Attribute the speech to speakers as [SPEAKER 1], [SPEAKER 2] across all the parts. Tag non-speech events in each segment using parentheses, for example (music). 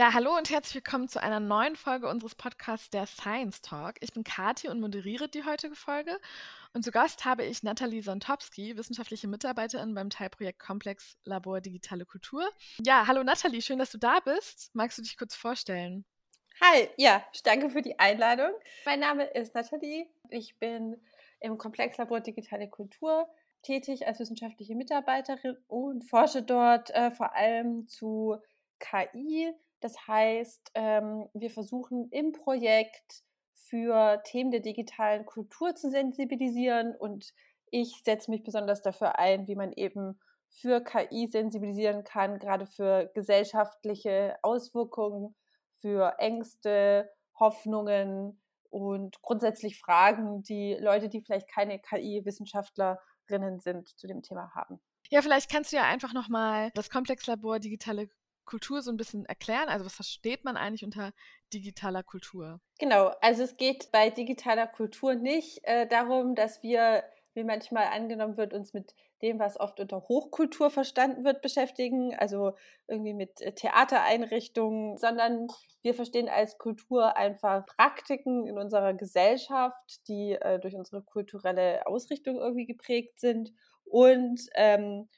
[SPEAKER 1] Ja, hallo und herzlich willkommen zu einer neuen Folge unseres Podcasts der Science Talk. Ich bin Kathi und moderiere die heutige Folge. Und zu Gast habe ich Nathalie Sontopski, wissenschaftliche Mitarbeiterin beim Teilprojekt Komplex Labor Digitale Kultur. Ja, hallo Nathalie, schön, dass du da bist. Magst du dich kurz vorstellen?
[SPEAKER 2] Hi, ja, danke für die Einladung. Mein Name ist Nathalie. Ich bin im Komplex Labor Digitale Kultur tätig als wissenschaftliche Mitarbeiterin und forsche dort äh, vor allem zu KI, das heißt, ähm, wir versuchen im Projekt für Themen der digitalen Kultur zu sensibilisieren und ich setze mich besonders dafür ein, wie man eben für KI sensibilisieren kann, gerade für gesellschaftliche Auswirkungen, für Ängste, Hoffnungen und grundsätzlich Fragen, die Leute, die vielleicht keine KI-Wissenschaftlerinnen sind, zu dem Thema haben.
[SPEAKER 1] Ja, vielleicht kannst du ja einfach nochmal das Komplexlabor Digitale Kultur so ein bisschen erklären? Also was versteht man eigentlich unter digitaler Kultur?
[SPEAKER 2] Genau, also es geht bei digitaler Kultur nicht äh, darum, dass wir, wie manchmal angenommen wird, uns mit dem, was oft unter Hochkultur verstanden wird, beschäftigen, also irgendwie mit äh, Theatereinrichtungen, sondern wir verstehen als Kultur einfach Praktiken in unserer Gesellschaft, die äh, durch unsere kulturelle Ausrichtung irgendwie geprägt sind und ähm,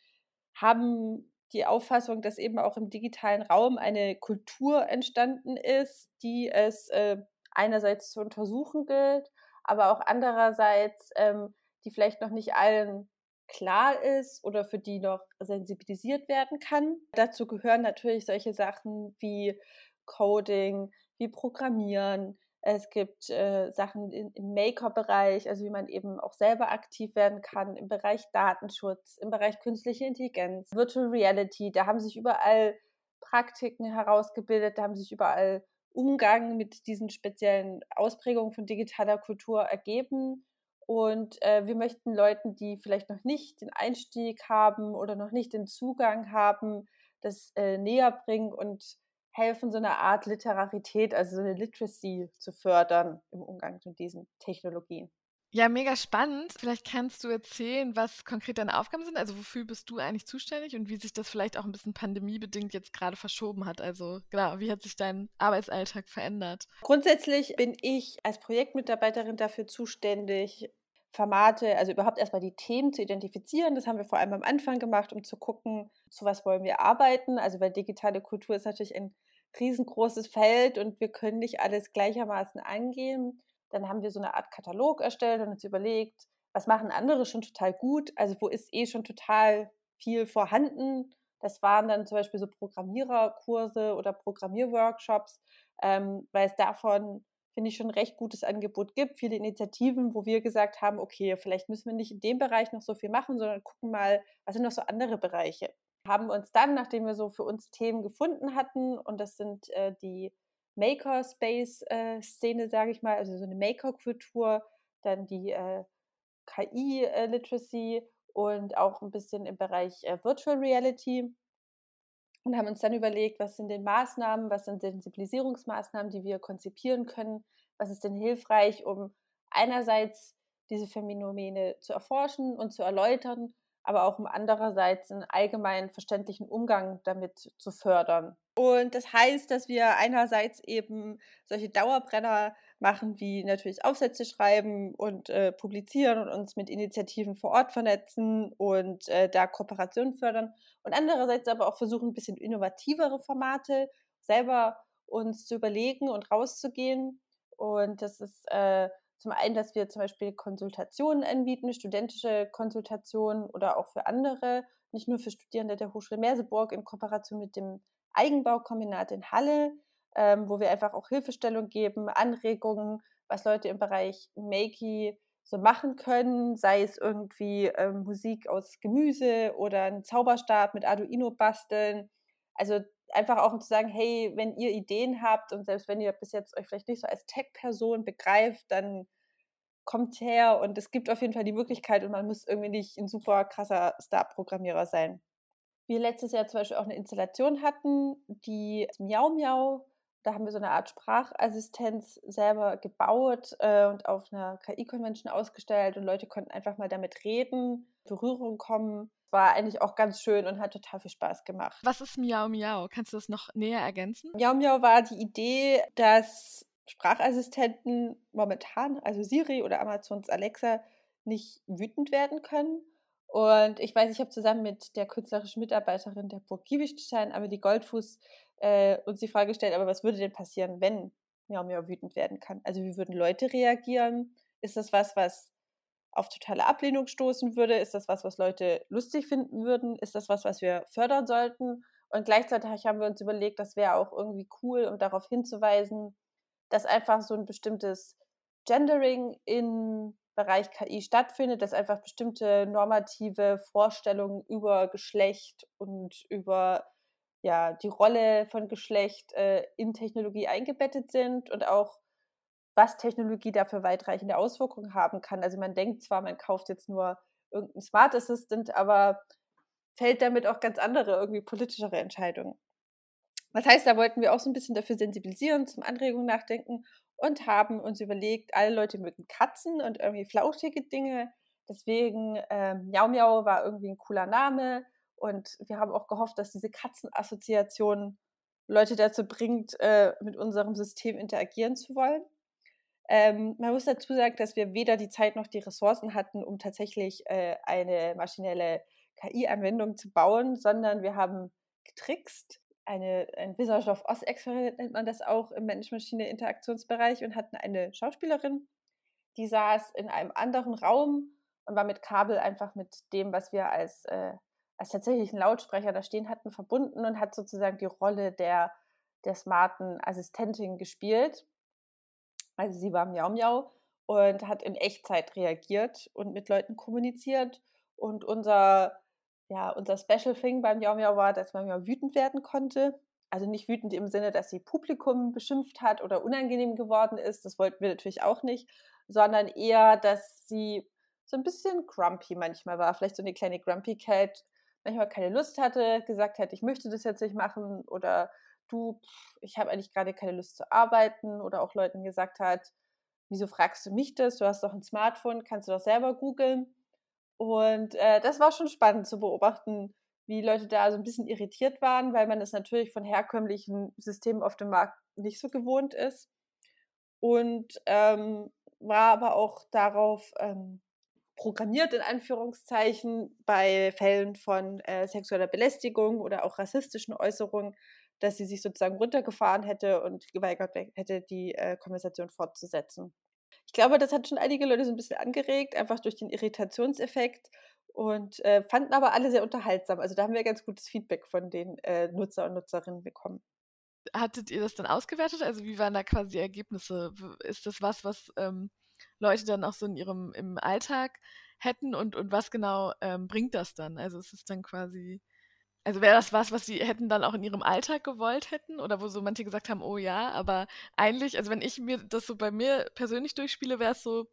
[SPEAKER 2] haben die Auffassung, dass eben auch im digitalen Raum eine Kultur entstanden ist, die es äh, einerseits zu untersuchen gilt, aber auch andererseits, ähm, die vielleicht noch nicht allen klar ist oder für die noch sensibilisiert werden kann. Dazu gehören natürlich solche Sachen wie Coding, wie Programmieren, es gibt äh, Sachen im Maker-Bereich, also wie man eben auch selber aktiv werden kann, im Bereich Datenschutz, im Bereich künstliche Intelligenz, Virtual Reality. Da haben sich überall Praktiken herausgebildet, da haben sich überall Umgang mit diesen speziellen Ausprägungen von digitaler Kultur ergeben. Und äh, wir möchten Leuten, die vielleicht noch nicht den Einstieg haben oder noch nicht den Zugang haben, das äh, näher bringen und helfen, so eine Art Literarität, also so eine Literacy zu fördern im Umgang mit diesen Technologien.
[SPEAKER 1] Ja, mega spannend. Vielleicht kannst du erzählen, was konkret deine Aufgaben sind. Also wofür bist du eigentlich zuständig und wie sich das vielleicht auch ein bisschen pandemiebedingt jetzt gerade verschoben hat. Also genau, wie hat sich dein Arbeitsalltag verändert?
[SPEAKER 2] Grundsätzlich bin ich als Projektmitarbeiterin dafür zuständig, Formate, also überhaupt erstmal die Themen zu identifizieren. Das haben wir vor allem am Anfang gemacht, um zu gucken, zu was wollen wir arbeiten. Also weil digitale Kultur ist natürlich ein riesengroßes Feld und wir können nicht alles gleichermaßen angehen. Dann haben wir so eine Art Katalog erstellt und uns überlegt, was machen andere schon total gut? Also wo ist eh schon total viel vorhanden? Das waren dann zum Beispiel so Programmiererkurse oder Programmierworkshops, ähm, weil es davon finde ich, schon ein recht gutes Angebot gibt. Viele Initiativen, wo wir gesagt haben, okay, vielleicht müssen wir nicht in dem Bereich noch so viel machen, sondern gucken mal, was sind noch so andere Bereiche. Haben uns dann, nachdem wir so für uns Themen gefunden hatten, und das sind äh, die Makerspace-Szene, äh, sage ich mal, also so eine Maker-Kultur, dann die äh, KI-Literacy und auch ein bisschen im Bereich äh, Virtual Reality und haben uns dann überlegt, was sind denn Maßnahmen, was sind Sensibilisierungsmaßnahmen, die wir konzipieren können, was ist denn hilfreich, um einerseits diese Phänomene zu erforschen und zu erläutern, aber auch um andererseits einen allgemein verständlichen Umgang damit zu fördern. Und das heißt, dass wir einerseits eben solche Dauerbrenner machen, wie natürlich Aufsätze schreiben und äh, publizieren und uns mit Initiativen vor Ort vernetzen und äh, da Kooperationen fördern. Und andererseits aber auch versuchen, ein bisschen innovativere Formate selber uns zu überlegen und rauszugehen. Und das ist äh, zum einen, dass wir zum Beispiel Konsultationen anbieten, studentische Konsultationen oder auch für andere, nicht nur für Studierende der Hochschule Merseburg in Kooperation mit dem Eigenbaukombinat in Halle, ähm, wo wir einfach auch Hilfestellung geben, Anregungen, was Leute im Bereich Makey so machen können, sei es irgendwie ähm, Musik aus Gemüse oder einen Zauberstab mit Arduino basteln. Also einfach auch um zu sagen, hey, wenn ihr Ideen habt und selbst wenn ihr bis jetzt euch vielleicht nicht so als Tech-Person begreift, dann kommt her und es gibt auf jeden Fall die Möglichkeit und man muss irgendwie nicht ein super krasser Star-Programmierer sein. Wir letztes Jahr zum Beispiel auch eine Installation hatten, die Miau Miau, da haben wir so eine Art Sprachassistenz selber gebaut äh, und auf einer KI-Convention ausgestellt und Leute konnten einfach mal damit reden, Berührung kommen. War eigentlich auch ganz schön und hat total viel Spaß gemacht.
[SPEAKER 1] Was ist Miau Miau? Kannst du das noch näher ergänzen?
[SPEAKER 2] Miau Miau war die Idee, dass Sprachassistenten momentan, also Siri oder Amazons Alexa, nicht wütend werden können. Und ich weiß, ich habe zusammen mit der künstlerischen Mitarbeiterin der Burg Giebelstein, Amelie Goldfuß, äh, uns die Frage gestellt, aber was würde denn passieren, wenn Miau Miau wütend werden kann? Also wie würden Leute reagieren? Ist das was, was auf totale Ablehnung stoßen würde? Ist das was, was Leute lustig finden würden? Ist das was, was wir fördern sollten? Und gleichzeitig haben wir uns überlegt, das wäre auch irgendwie cool, um darauf hinzuweisen, dass einfach so ein bestimmtes Gendering im Bereich KI stattfindet, dass einfach bestimmte normative Vorstellungen über Geschlecht und über ja, die Rolle von Geschlecht äh, in Technologie eingebettet sind und auch was Technologie dafür weitreichende Auswirkungen haben kann. Also man denkt zwar, man kauft jetzt nur irgendeinen Smart Assistant, aber fällt damit auch ganz andere, irgendwie politischere Entscheidungen. Das heißt, da wollten wir auch so ein bisschen dafür sensibilisieren, zum Anregungen nachdenken und haben uns überlegt, alle Leute mögen Katzen und irgendwie flauschige Dinge. Deswegen ähm, Miau Miau war irgendwie ein cooler Name und wir haben auch gehofft, dass diese Katzenassoziation Leute dazu bringt, äh, mit unserem System interagieren zu wollen. Ähm, man muss dazu sagen, dass wir weder die Zeit noch die Ressourcen hatten, um tatsächlich äh, eine maschinelle KI-Anwendung zu bauen, sondern wir haben getrickst eine, ein Oz-Experiment nennt man das auch im Mensch-Maschine-Interaktionsbereich und hatten eine Schauspielerin, die saß in einem anderen Raum und war mit Kabel einfach mit dem, was wir als, äh, als tatsächlichen Lautsprecher da stehen hatten, verbunden und hat sozusagen die Rolle der, der smarten Assistentin gespielt. Also sie war Miau Miau und hat in Echtzeit reagiert und mit Leuten kommuniziert. Und unser ja, unser Special Thing beim Miau Miau war, dass man ja wütend werden konnte. Also nicht wütend im Sinne, dass sie Publikum beschimpft hat oder unangenehm geworden ist. Das wollten wir natürlich auch nicht, sondern eher, dass sie so ein bisschen grumpy manchmal war. Vielleicht so eine kleine Grumpy Cat, manchmal keine Lust hatte, gesagt hat, ich möchte das jetzt nicht machen oder du, ich habe eigentlich gerade keine Lust zu arbeiten oder auch Leuten gesagt hat, wieso fragst du mich das? Du hast doch ein Smartphone, kannst du doch selber googeln. Und äh, das war schon spannend zu beobachten, wie Leute da so ein bisschen irritiert waren, weil man es natürlich von herkömmlichen Systemen auf dem Markt nicht so gewohnt ist. Und ähm, war aber auch darauf ähm, programmiert, in Anführungszeichen, bei Fällen von äh, sexueller Belästigung oder auch rassistischen Äußerungen, dass sie sich sozusagen runtergefahren hätte und geweigert hätte, die äh, Konversation fortzusetzen ich glaube, das hat schon einige Leute so ein bisschen angeregt, einfach durch den Irritationseffekt und äh, fanden aber alle sehr unterhaltsam. Also da haben wir ganz gutes Feedback von den äh, Nutzer und Nutzerinnen bekommen.
[SPEAKER 1] Hattet ihr das dann ausgewertet? Also wie waren da quasi die Ergebnisse? Ist das was, was ähm, Leute dann auch so in ihrem im Alltag hätten und, und was genau ähm, bringt das dann? Also ist es dann quasi also wäre das was, was sie hätten dann auch in ihrem Alltag gewollt hätten oder wo so manche gesagt haben, oh ja, aber eigentlich, also wenn ich mir das so bei mir persönlich durchspiele, wäre es so,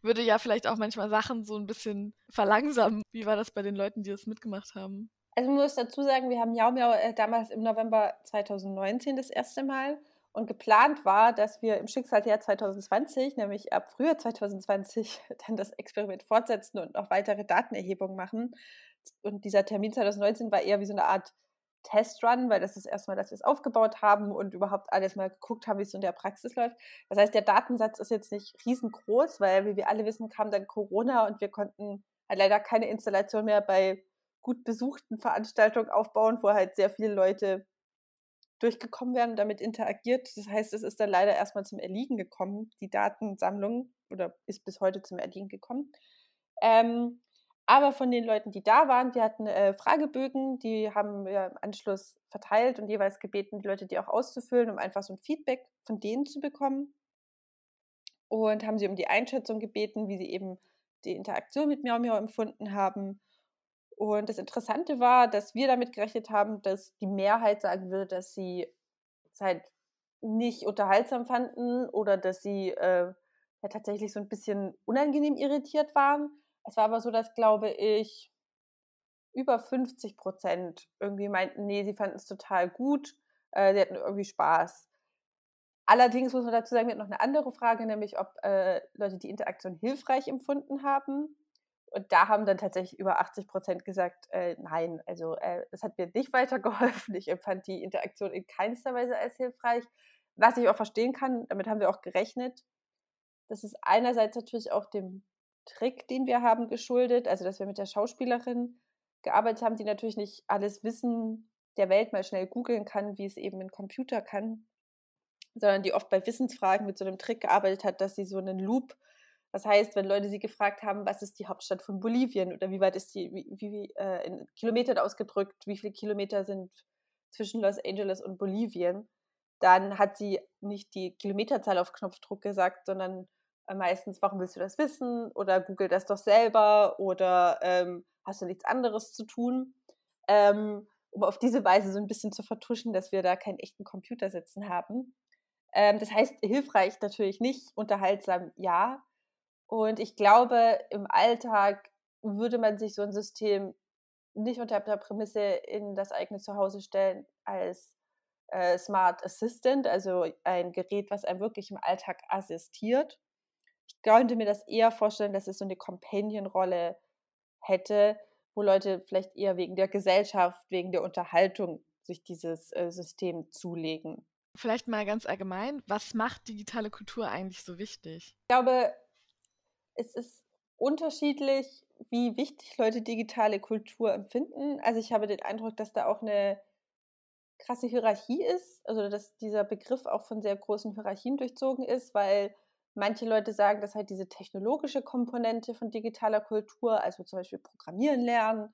[SPEAKER 1] würde ja vielleicht auch manchmal Sachen so ein bisschen verlangsamen. Wie war das bei den Leuten, die das mitgemacht haben?
[SPEAKER 2] Also man muss dazu sagen, wir haben Miau Miau äh, damals im November 2019 das erste Mal und geplant war, dass wir im Schicksalsjahr 2020, nämlich ab Frühjahr 2020, (laughs) dann das Experiment fortsetzen und noch weitere Datenerhebungen machen und dieser Termin 2019 war eher wie so eine Art Testrun, weil das ist erstmal, dass wir es aufgebaut haben und überhaupt alles mal geguckt haben, wie es in der Praxis läuft. Das heißt, der Datensatz ist jetzt nicht riesengroß, weil, wie wir alle wissen, kam dann Corona und wir konnten halt leider keine Installation mehr bei gut besuchten Veranstaltungen aufbauen, wo halt sehr viele Leute durchgekommen werden und damit interagiert. Das heißt, es ist dann leider erstmal zum Erliegen gekommen, die Datensammlung, oder ist bis heute zum Erliegen gekommen. Ähm, aber von den Leuten, die da waren, wir hatten äh, Fragebögen, die haben wir im Anschluss verteilt und jeweils gebeten, die Leute die auch auszufüllen, um einfach so ein Feedback von denen zu bekommen. Und haben sie um die Einschätzung gebeten, wie sie eben die Interaktion mit Miau Miau empfunden haben. Und das Interessante war, dass wir damit gerechnet haben, dass die Mehrheit sagen würde, dass sie es halt nicht unterhaltsam fanden oder dass sie äh, ja tatsächlich so ein bisschen unangenehm irritiert waren. Es war aber so, dass, glaube ich, über 50 Prozent irgendwie meinten, nee, sie fanden es total gut, äh, sie hatten irgendwie Spaß. Allerdings muss man dazu sagen, wir hatten noch eine andere Frage, nämlich ob äh, Leute die Interaktion hilfreich empfunden haben. Und da haben dann tatsächlich über 80 Prozent gesagt, äh, nein, also äh, es hat mir nicht (laughs) weitergeholfen. Ich empfand die Interaktion in keinster Weise als hilfreich, was ich auch verstehen kann. Damit haben wir auch gerechnet. Das ist einerseits natürlich auch dem Trick, den wir haben, geschuldet, also dass wir mit der Schauspielerin gearbeitet haben, die natürlich nicht alles Wissen der Welt mal schnell googeln kann, wie es eben ein Computer kann, sondern die oft bei Wissensfragen mit so einem Trick gearbeitet hat, dass sie so einen Loop das heißt, wenn Leute sie gefragt haben, was ist die Hauptstadt von Bolivien oder wie weit ist die, wie, wie äh, in Kilometern ausgedrückt, wie viele Kilometer sind zwischen Los Angeles und Bolivien, dann hat sie nicht die Kilometerzahl auf Knopfdruck gesagt, sondern äh, meistens, warum willst du das wissen? Oder google das doch selber oder ähm, hast du nichts anderes zu tun? Ähm, um auf diese Weise so ein bisschen zu vertuschen, dass wir da keinen echten Computer sitzen haben. Ähm, das heißt, hilfreich natürlich nicht, unterhaltsam ja, und ich glaube, im Alltag würde man sich so ein System nicht unter der Prämisse in das eigene Zuhause stellen als äh, Smart Assistant, also ein Gerät, was einem wirklich im Alltag assistiert. Ich könnte mir das eher vorstellen, dass es so eine Companion-Rolle hätte, wo Leute vielleicht eher wegen der Gesellschaft, wegen der Unterhaltung sich dieses äh, System zulegen.
[SPEAKER 1] Vielleicht mal ganz allgemein, was macht digitale Kultur eigentlich so wichtig?
[SPEAKER 2] Ich glaube, es ist unterschiedlich, wie wichtig Leute digitale Kultur empfinden. Also ich habe den Eindruck, dass da auch eine krasse Hierarchie ist, also dass dieser Begriff auch von sehr großen Hierarchien durchzogen ist, weil manche Leute sagen, dass halt diese technologische Komponente von digitaler Kultur, also zum Beispiel Programmieren lernen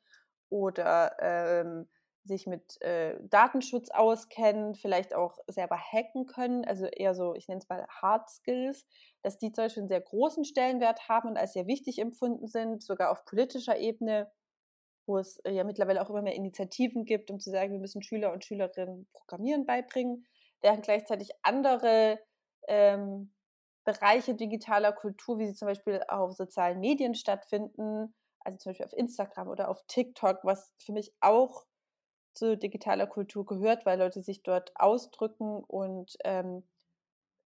[SPEAKER 2] oder ähm, sich mit äh, Datenschutz auskennen, vielleicht auch selber hacken können, also eher so, ich nenne es mal Hard Skills, dass die zum Beispiel einen sehr großen Stellenwert haben und als sehr wichtig empfunden sind, sogar auf politischer Ebene, wo es äh, ja mittlerweile auch immer mehr Initiativen gibt, um zu sagen, wir müssen Schüler und Schülerinnen Programmieren beibringen, während gleichzeitig andere ähm, Bereiche digitaler Kultur, wie sie zum Beispiel auf sozialen Medien stattfinden, also zum Beispiel auf Instagram oder auf TikTok, was für mich auch zu digitaler Kultur gehört, weil Leute sich dort ausdrücken und ähm,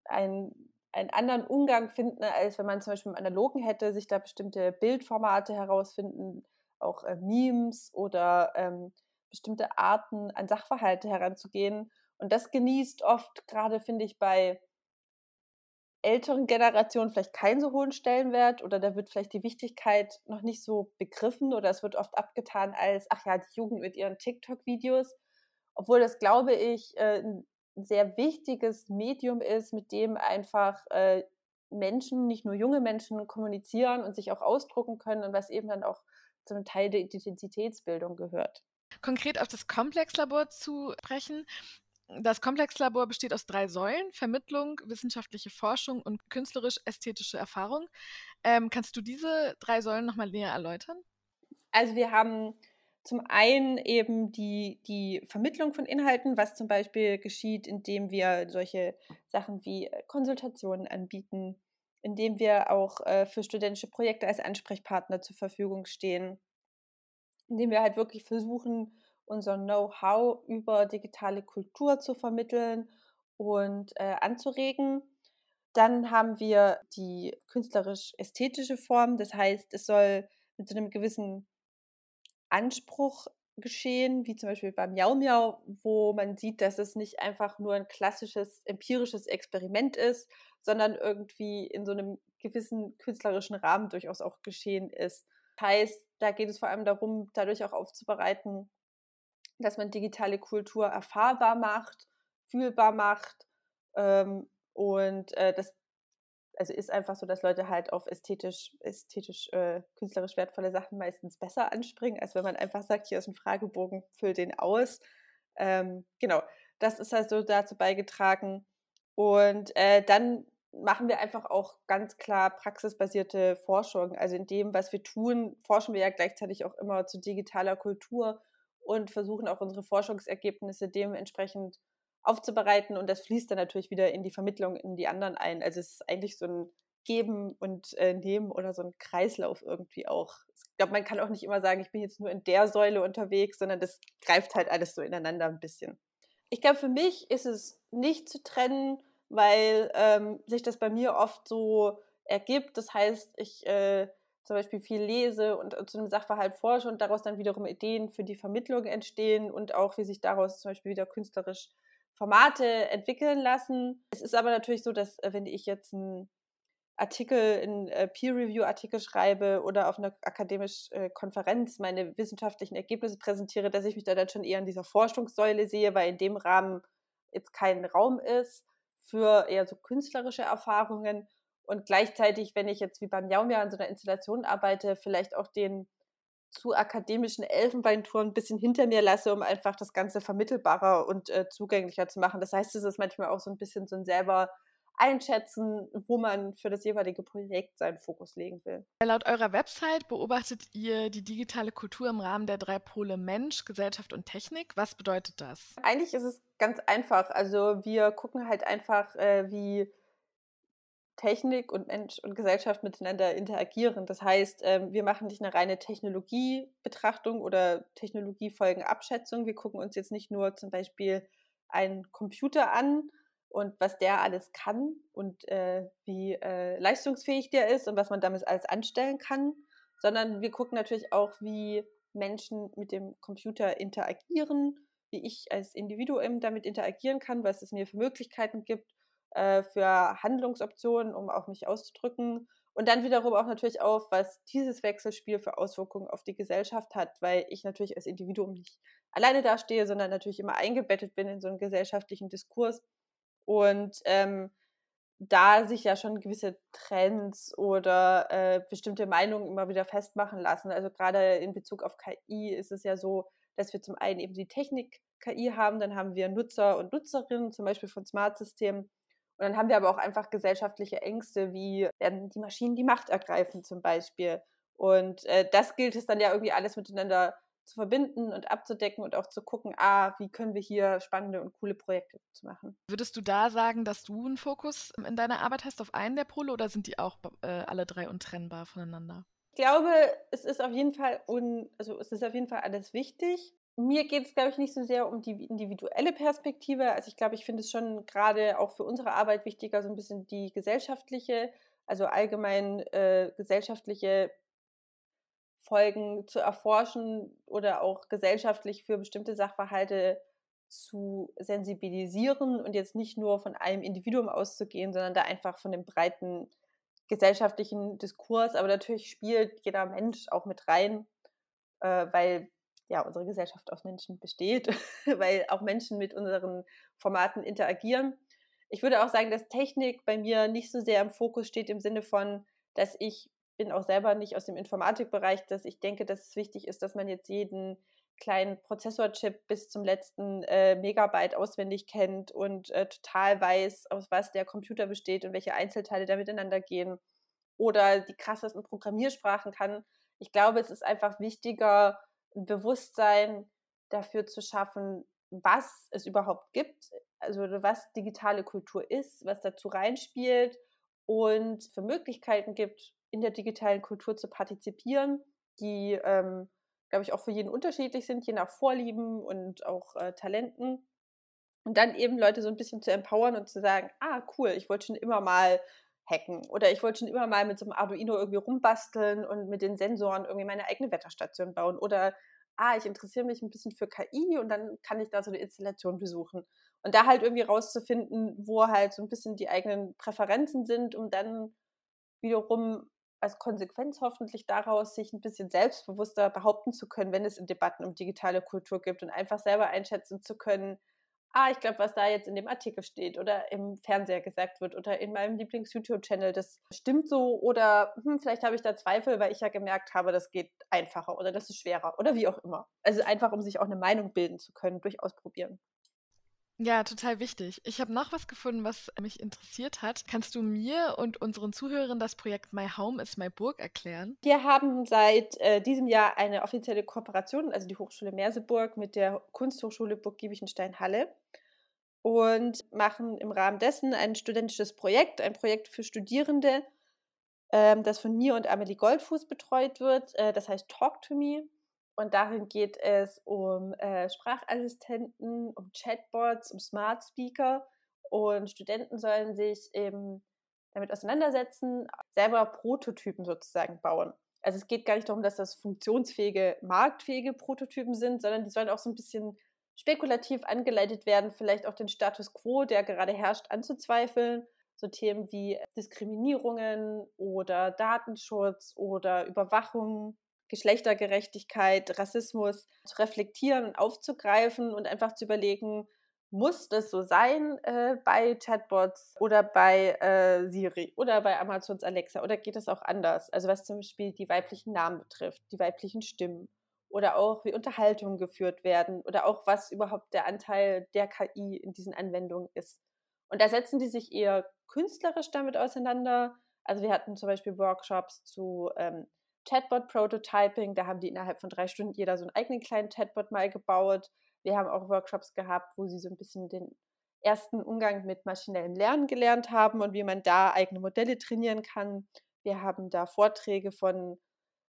[SPEAKER 2] einen, einen anderen Umgang finden, als wenn man zum Beispiel im Analogen hätte, sich da bestimmte Bildformate herausfinden, auch äh, Memes oder ähm, bestimmte Arten an Sachverhalte heranzugehen. Und das genießt oft, gerade finde ich, bei älteren Generationen vielleicht keinen so hohen Stellenwert oder da wird vielleicht die Wichtigkeit noch nicht so begriffen oder es wird oft abgetan als, ach ja, die Jugend mit ihren TikTok-Videos, obwohl das, glaube ich, äh, ein sehr wichtiges Medium ist, mit dem einfach äh, Menschen, nicht nur junge Menschen, kommunizieren und sich auch ausdrucken können und was eben dann auch zu einem Teil der Identitätsbildung gehört.
[SPEAKER 1] Konkret auf das Komplexlabor zu sprechen. Das Komplexlabor besteht aus drei Säulen: Vermittlung, wissenschaftliche Forschung und künstlerisch-ästhetische Erfahrung. Ähm, kannst du diese drei Säulen nochmal näher erläutern?
[SPEAKER 2] Also wir haben zum einen eben die, die Vermittlung von Inhalten, was zum Beispiel geschieht, indem wir solche Sachen wie äh, Konsultationen anbieten, indem wir auch äh, für studentische Projekte als Ansprechpartner zur Verfügung stehen, indem wir halt wirklich versuchen, unser Know-how über digitale Kultur zu vermitteln und äh, anzuregen. Dann haben wir die künstlerisch-ästhetische Form. Das heißt, es soll mit so einem gewissen Anspruch geschehen, wie zum Beispiel beim Miau Miau, wo man sieht, dass es nicht einfach nur ein klassisches empirisches Experiment ist, sondern irgendwie in so einem gewissen künstlerischen Rahmen durchaus auch geschehen ist. Das heißt, da geht es vor allem darum, dadurch auch aufzubereiten, dass man digitale Kultur erfahrbar macht, fühlbar macht. Ähm, und äh, das also ist einfach so, dass Leute halt auf ästhetisch, ästhetisch, äh, künstlerisch wertvolle Sachen meistens besser anspringen, als wenn man einfach sagt, hier ist ein Fragebogen, füll den aus. Ähm, genau, das ist also dazu beigetragen. Und äh, dann machen wir einfach auch ganz klar praxisbasierte Forschung. Also in dem, was wir tun, forschen wir ja gleichzeitig auch immer zu digitaler Kultur und versuchen auch unsere Forschungsergebnisse dementsprechend aufzubereiten. Und das fließt dann natürlich wieder in die Vermittlung in die anderen ein. Also es ist eigentlich so ein Geben und äh, Nehmen oder so ein Kreislauf irgendwie auch. Ich glaube, man kann auch nicht immer sagen, ich bin jetzt nur in der Säule unterwegs, sondern das greift halt alles so ineinander ein bisschen. Ich glaube, für mich ist es nicht zu trennen, weil ähm, sich das bei mir oft so ergibt. Das heißt, ich äh, zum Beispiel viel lese und äh, zu einem Sachverhalt forsche und daraus dann wiederum Ideen für die Vermittlung entstehen und auch wie sich daraus zum Beispiel wieder künstlerisch Formate entwickeln lassen. Es ist aber natürlich so, dass äh, wenn ich jetzt einen Artikel, in äh, Peer-Review-Artikel schreibe oder auf einer akademischen Konferenz meine wissenschaftlichen Ergebnisse präsentiere, dass ich mich da dann schon eher in dieser Forschungssäule sehe, weil in dem Rahmen jetzt kein Raum ist für eher so künstlerische Erfahrungen. Und gleichzeitig, wenn ich jetzt wie beim Jaumja an so einer Installation arbeite, vielleicht auch den zu akademischen Elfenbeinturm ein bisschen hinter mir lasse, um einfach das Ganze vermittelbarer und äh, zugänglicher zu machen. Das heißt, es ist manchmal auch so ein bisschen so ein selber einschätzen, wo man für das jeweilige Projekt seinen Fokus legen will.
[SPEAKER 1] Laut eurer Website beobachtet ihr die digitale Kultur im Rahmen der drei Pole Mensch, Gesellschaft und Technik. Was bedeutet das?
[SPEAKER 2] Eigentlich ist es ganz einfach. Also wir gucken halt einfach, äh, wie Technik und Mensch und Gesellschaft miteinander interagieren. Das heißt, ähm, wir machen nicht eine reine Technologiebetrachtung oder Technologiefolgenabschätzung. Wir gucken uns jetzt nicht nur zum Beispiel einen Computer an und was der alles kann und äh, wie äh, leistungsfähig der ist und was man damit alles anstellen kann, sondern wir gucken natürlich auch, wie Menschen mit dem Computer interagieren, wie ich als Individuum damit interagieren kann, was es mir für Möglichkeiten gibt, äh, für Handlungsoptionen, um auch mich auszudrücken. Und dann wiederum auch natürlich auf, was dieses Wechselspiel für Auswirkungen auf die Gesellschaft hat, weil ich natürlich als Individuum nicht alleine dastehe, sondern natürlich immer eingebettet bin in so einen gesellschaftlichen Diskurs und ähm, da sich ja schon gewisse Trends oder äh, bestimmte Meinungen immer wieder festmachen lassen. Also gerade in Bezug auf KI ist es ja so, dass wir zum einen eben die Technik KI haben, dann haben wir Nutzer und Nutzerinnen, zum Beispiel von Smart-Systemen. Und dann haben wir aber auch einfach gesellschaftliche Ängste, wie werden die Maschinen die Macht ergreifen zum Beispiel. Und äh, das gilt es dann ja irgendwie alles miteinander zu verbinden und abzudecken und auch zu gucken, ah, wie können wir hier spannende und coole Projekte zu machen.
[SPEAKER 1] Würdest du da sagen, dass du einen Fokus in deiner Arbeit hast auf einen der Pole oder sind die auch äh, alle drei untrennbar voneinander?
[SPEAKER 2] Ich glaube, es ist auf jeden Fall un, also es ist auf jeden Fall alles wichtig. Mir geht es, glaube ich, nicht so sehr um die individuelle Perspektive. Also ich glaube, ich finde es schon gerade auch für unsere Arbeit wichtiger, so ein bisschen die gesellschaftliche, also allgemein äh, gesellschaftliche Folgen zu erforschen oder auch gesellschaftlich für bestimmte Sachverhalte zu sensibilisieren und jetzt nicht nur von einem Individuum auszugehen, sondern da einfach von dem breiten gesellschaftlichen Diskurs. Aber natürlich spielt jeder Mensch auch mit rein, äh, weil ja unsere Gesellschaft aus Menschen besteht, (laughs) weil auch Menschen mit unseren Formaten interagieren. Ich würde auch sagen, dass Technik bei mir nicht so sehr im Fokus steht im Sinne von, dass ich bin auch selber nicht aus dem Informatikbereich, dass ich denke, dass es wichtig ist, dass man jetzt jeden kleinen Prozessorchip bis zum letzten äh, Megabyte auswendig kennt und äh, total weiß, aus was der Computer besteht und welche Einzelteile da miteinander gehen oder die krassesten Programmiersprachen kann. Ich glaube, es ist einfach wichtiger, ein Bewusstsein dafür zu schaffen, was es überhaupt gibt, also was digitale Kultur ist, was dazu reinspielt und für Möglichkeiten gibt, in der digitalen Kultur zu partizipieren, die, ähm, glaube ich, auch für jeden unterschiedlich sind, je nach Vorlieben und auch äh, Talenten. Und dann eben Leute so ein bisschen zu empowern und zu sagen, ah, cool, ich wollte schon immer mal hacken oder ich wollte schon immer mal mit so einem Arduino irgendwie rumbasteln und mit den Sensoren irgendwie meine eigene Wetterstation bauen oder ah, ich interessiere mich ein bisschen für KI und dann kann ich da so eine Installation besuchen. Und da halt irgendwie rauszufinden, wo halt so ein bisschen die eigenen Präferenzen sind, um dann wiederum als Konsequenz hoffentlich daraus, sich ein bisschen selbstbewusster behaupten zu können, wenn es in Debatten um digitale Kultur gibt und einfach selber einschätzen zu können, ah, ich glaube, was da jetzt in dem Artikel steht oder im Fernseher gesagt wird oder in meinem Lieblings-YouTube-Channel, das stimmt so oder hm, vielleicht habe ich da Zweifel, weil ich ja gemerkt habe, das geht einfacher oder das ist schwerer oder wie auch immer. Also einfach, um sich auch eine Meinung bilden zu können, durchaus probieren.
[SPEAKER 1] Ja, total wichtig. Ich habe noch was gefunden, was mich interessiert hat. Kannst du mir und unseren Zuhörern das Projekt My Home is My Burg erklären?
[SPEAKER 2] Wir haben seit äh, diesem Jahr eine offizielle Kooperation, also die Hochschule Merseburg mit der Kunsthochschule Burg Giebichenstein-Halle und machen im Rahmen dessen ein studentisches Projekt, ein Projekt für Studierende, ähm, das von mir und Amelie Goldfuß betreut wird. Äh, das heißt Talk to Me. Und darin geht es um äh, Sprachassistenten, um Chatbots, um Smart Speaker. Und Studenten sollen sich eben damit auseinandersetzen, selber Prototypen sozusagen bauen. Also es geht gar nicht darum, dass das funktionsfähige, marktfähige Prototypen sind, sondern die sollen auch so ein bisschen spekulativ angeleitet werden, vielleicht auch den Status quo, der gerade herrscht, anzuzweifeln. So Themen wie Diskriminierungen oder Datenschutz oder Überwachung Geschlechtergerechtigkeit, Rassismus zu reflektieren und aufzugreifen und einfach zu überlegen, muss das so sein äh, bei Chatbots oder bei äh, Siri oder bei Amazons Alexa oder geht es auch anders? Also was zum Beispiel die weiblichen Namen betrifft, die weiblichen Stimmen oder auch wie Unterhaltungen geführt werden oder auch was überhaupt der Anteil der KI in diesen Anwendungen ist. Und da setzen die sich eher künstlerisch damit auseinander. Also wir hatten zum Beispiel Workshops zu ähm, Chatbot-Prototyping. Da haben die innerhalb von drei Stunden jeder so einen eigenen kleinen Chatbot mal gebaut. Wir haben auch Workshops gehabt, wo sie so ein bisschen den ersten Umgang mit maschinellem Lernen gelernt haben und wie man da eigene Modelle trainieren kann. Wir haben da Vorträge von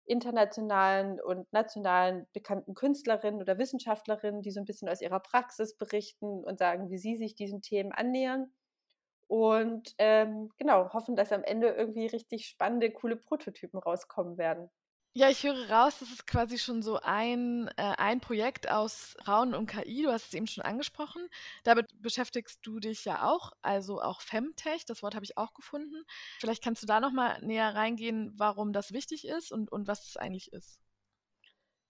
[SPEAKER 2] internationalen und nationalen bekannten Künstlerinnen oder Wissenschaftlerinnen, die so ein bisschen aus ihrer Praxis berichten und sagen, wie sie sich diesen Themen annähern. Und ähm, genau, hoffen, dass am Ende irgendwie richtig spannende, coole Prototypen rauskommen werden.
[SPEAKER 1] Ja, ich höre raus, das ist quasi schon so ein, äh, ein Projekt aus Frauen und KI. Du hast es eben schon angesprochen. Damit beschäftigst du dich ja auch, also auch Femtech, das Wort habe ich auch gefunden. Vielleicht kannst du da nochmal näher reingehen, warum das wichtig ist und, und was es eigentlich ist.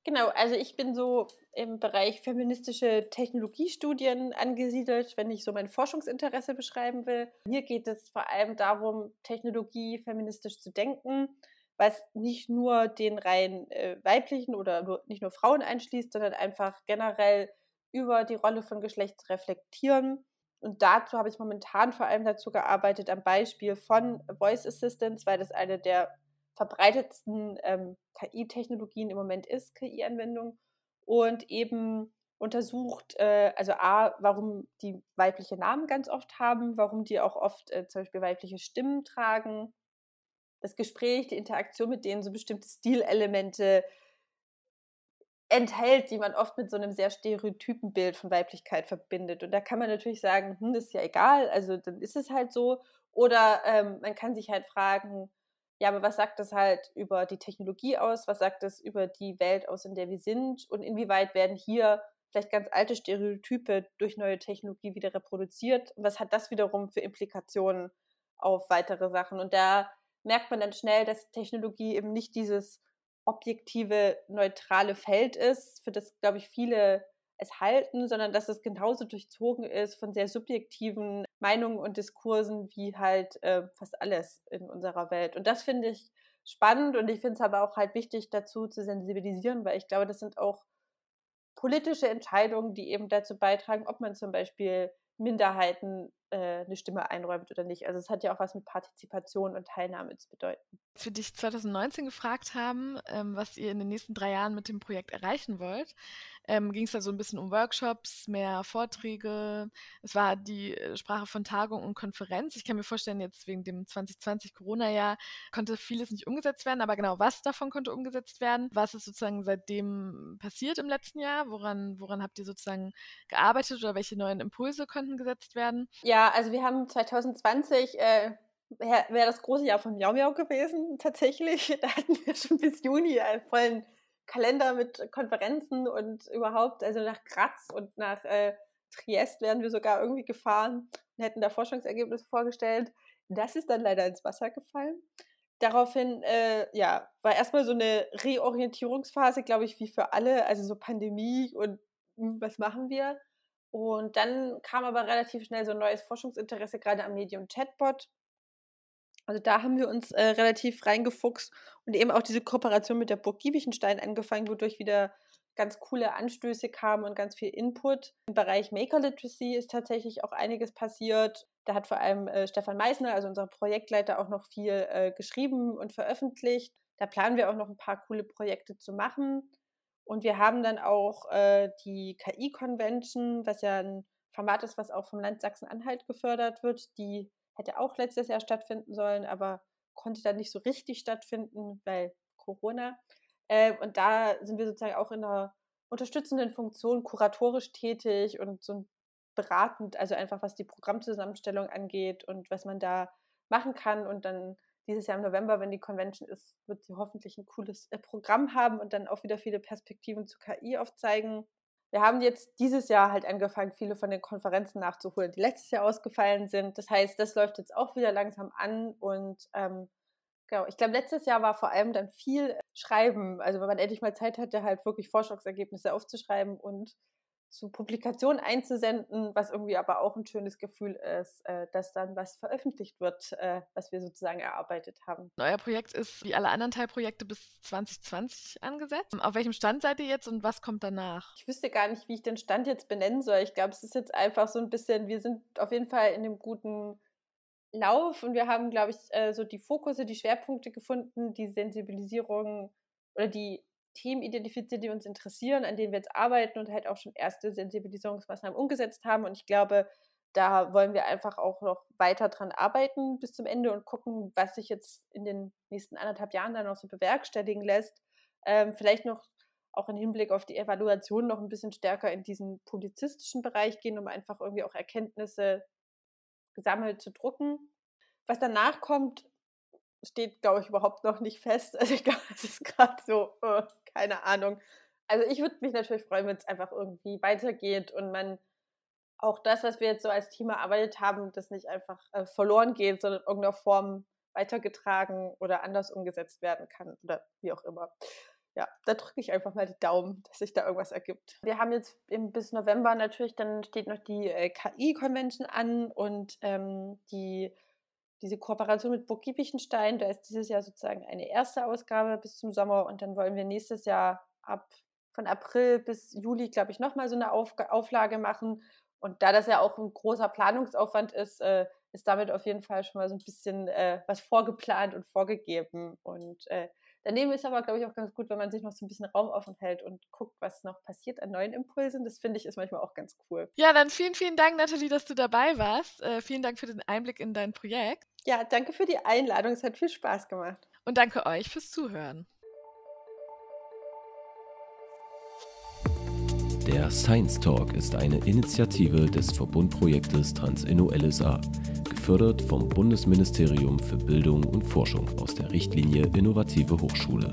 [SPEAKER 2] Genau, also ich bin so im Bereich feministische Technologiestudien angesiedelt, wenn ich so mein Forschungsinteresse beschreiben will. Hier geht es vor allem darum, Technologie feministisch zu denken, was nicht nur den rein äh, weiblichen oder nur, nicht nur Frauen einschließt, sondern einfach generell über die Rolle von Geschlecht zu reflektieren. Und dazu habe ich momentan vor allem dazu gearbeitet am Beispiel von Voice Assistants, weil das eine der verbreitetsten ähm, KI-Technologien im Moment ist, KI-Anwendung, und eben untersucht, äh, also A, warum die weibliche Namen ganz oft haben, warum die auch oft äh, zum Beispiel weibliche Stimmen tragen, das Gespräch, die Interaktion mit denen so bestimmte Stilelemente enthält, die man oft mit so einem sehr stereotypen Bild von Weiblichkeit verbindet. Und da kann man natürlich sagen, hm, das ist ja egal, also dann ist es halt so. Oder ähm, man kann sich halt fragen, ja, aber was sagt das halt über die Technologie aus? Was sagt das über die Welt aus, in der wir sind? Und inwieweit werden hier vielleicht ganz alte Stereotype durch neue Technologie wieder reproduziert? Und was hat das wiederum für Implikationen auf weitere Sachen? Und da merkt man dann schnell, dass Technologie eben nicht dieses objektive, neutrale Feld ist, für das, glaube ich, viele es halten, sondern dass es genauso durchzogen ist von sehr subjektiven Meinungen und Diskursen wie halt äh, fast alles in unserer Welt. Und das finde ich spannend und ich finde es aber auch halt wichtig dazu zu sensibilisieren, weil ich glaube, das sind auch politische Entscheidungen, die eben dazu beitragen, ob man zum Beispiel Minderheiten äh, eine Stimme einräumt oder nicht. Also es hat ja auch was mit Partizipation und Teilnahme zu bedeuten.
[SPEAKER 1] Als wir dich 2019 gefragt haben, ähm, was ihr in den nächsten drei Jahren mit dem Projekt erreichen wollt, ähm, ging es da so ein bisschen um Workshops, mehr Vorträge. Es war die äh, Sprache von Tagung und Konferenz. Ich kann mir vorstellen, jetzt wegen dem 2020 Corona-Jahr konnte vieles nicht umgesetzt werden, aber genau, was davon konnte umgesetzt werden? Was ist sozusagen seitdem passiert im letzten Jahr? Woran, woran habt ihr sozusagen gearbeitet oder welche neuen Impulse konnten gesetzt werden?
[SPEAKER 2] Ja, also wir haben 2020 äh, wäre wär das große Jahr von Miau Miau gewesen, (laughs) tatsächlich. (laughs) Da hatten wir schon bis Juni einen vollen Kalender mit Konferenzen und überhaupt, also nach Graz und nach äh, Triest wären wir sogar irgendwie gefahren und hätten da Forschungsergebnisse vorgestellt. Das ist dann leider ins Wasser gefallen. Daraufhin, äh, ja, war erstmal so eine Reorientierungsphase, glaube ich, wie für alle, also so Pandemie und hm, was machen wir? Und dann kam aber relativ schnell so ein neues Forschungsinteresse, gerade am Medium Chatbot. Also da haben wir uns äh, relativ reingefuchst und eben auch diese Kooperation mit der Burg Giebichenstein angefangen, wodurch wieder ganz coole Anstöße kamen und ganz viel Input. Im Bereich Maker Literacy ist tatsächlich auch einiges passiert. Da hat vor allem äh, Stefan Meisner, also unser Projektleiter, auch noch viel äh, geschrieben und veröffentlicht. Da planen wir auch noch ein paar coole Projekte zu machen. Und wir haben dann auch äh, die KI-Convention, was ja ein Format ist, was auch vom Land Sachsen-Anhalt gefördert wird. Die hätte auch letztes Jahr stattfinden sollen, aber konnte dann nicht so richtig stattfinden, weil Corona. Äh, und da sind wir sozusagen auch in einer unterstützenden Funktion kuratorisch tätig und so beratend, also einfach was die Programmzusammenstellung angeht und was man da machen kann. Und dann dieses Jahr im November, wenn die Convention ist, wird sie hoffentlich ein cooles äh, Programm haben und dann auch wieder viele Perspektiven zu KI aufzeigen. Wir haben jetzt dieses Jahr halt angefangen, viele von den Konferenzen nachzuholen, die letztes Jahr ausgefallen sind. Das heißt, das läuft jetzt auch wieder langsam an und ähm, Genau, ich glaube, letztes Jahr war vor allem dann viel Schreiben. Also, wenn man endlich mal Zeit hatte, halt wirklich Forschungsergebnisse aufzuschreiben und zu Publikationen einzusenden, was irgendwie aber auch ein schönes Gefühl ist, äh, dass dann was veröffentlicht wird, äh, was wir sozusagen erarbeitet haben.
[SPEAKER 1] Euer Projekt ist wie alle anderen Teilprojekte bis 2020 angesetzt. Auf welchem Stand seid ihr jetzt und was kommt danach?
[SPEAKER 2] Ich wüsste gar nicht, wie ich den Stand jetzt benennen soll. Ich glaube, es ist jetzt einfach so ein bisschen, wir sind auf jeden Fall in dem guten Lauf und wir haben, glaube ich, äh, so die Fokusse, die Schwerpunkte gefunden, die Sensibilisierung oder die Themen identifiziert, die uns interessieren, an denen wir jetzt arbeiten und halt auch schon erste Sensibilisierungsmaßnahmen umgesetzt haben. Und ich glaube, da wollen wir einfach auch noch weiter dran arbeiten bis zum Ende und gucken, was sich jetzt in den nächsten anderthalb Jahren dann noch so bewerkstelligen lässt. Ähm, vielleicht noch auch im Hinblick auf die Evaluation noch ein bisschen stärker in diesen publizistischen Bereich gehen, um einfach irgendwie auch Erkenntnisse gesammelt zu drucken. Was danach kommt, steht, glaube ich, überhaupt noch nicht fest. Also ich glaube, es ist gerade so, oh, keine Ahnung. Also ich würde mich natürlich freuen, wenn es einfach irgendwie weitergeht und man auch das, was wir jetzt so als Team erarbeitet haben, das nicht einfach äh, verloren geht, sondern in irgendeiner Form weitergetragen oder anders umgesetzt werden kann oder wie auch immer. Ja, da drücke ich einfach mal die Daumen, dass sich da irgendwas ergibt. Wir haben jetzt bis November natürlich, dann steht noch die äh, KI-Convention an und ähm, die diese Kooperation mit Burg Giebichenstein, da ist dieses Jahr sozusagen eine erste Ausgabe bis zum Sommer und dann wollen wir nächstes Jahr ab von April bis Juli, glaube ich, nochmal so eine Auf Auflage machen. Und da das ja auch ein großer Planungsaufwand ist, äh, ist damit auf jeden Fall schon mal so ein bisschen äh, was vorgeplant und vorgegeben. Und äh, daneben ist aber, glaube ich, auch ganz gut, wenn man sich noch so ein bisschen Raum offen hält und guckt, was noch passiert an neuen Impulsen. Das finde ich ist manchmal auch ganz cool.
[SPEAKER 1] Ja, dann vielen, vielen Dank, Nathalie, dass du dabei warst. Äh, vielen Dank für den Einblick in dein Projekt.
[SPEAKER 2] Ja, danke für die Einladung. Es hat viel Spaß gemacht.
[SPEAKER 1] Und danke euch fürs Zuhören.
[SPEAKER 3] Der Science Talk ist eine Initiative des Verbundprojektes Transinno LSA, gefördert vom Bundesministerium für Bildung und Forschung aus der Richtlinie Innovative Hochschule.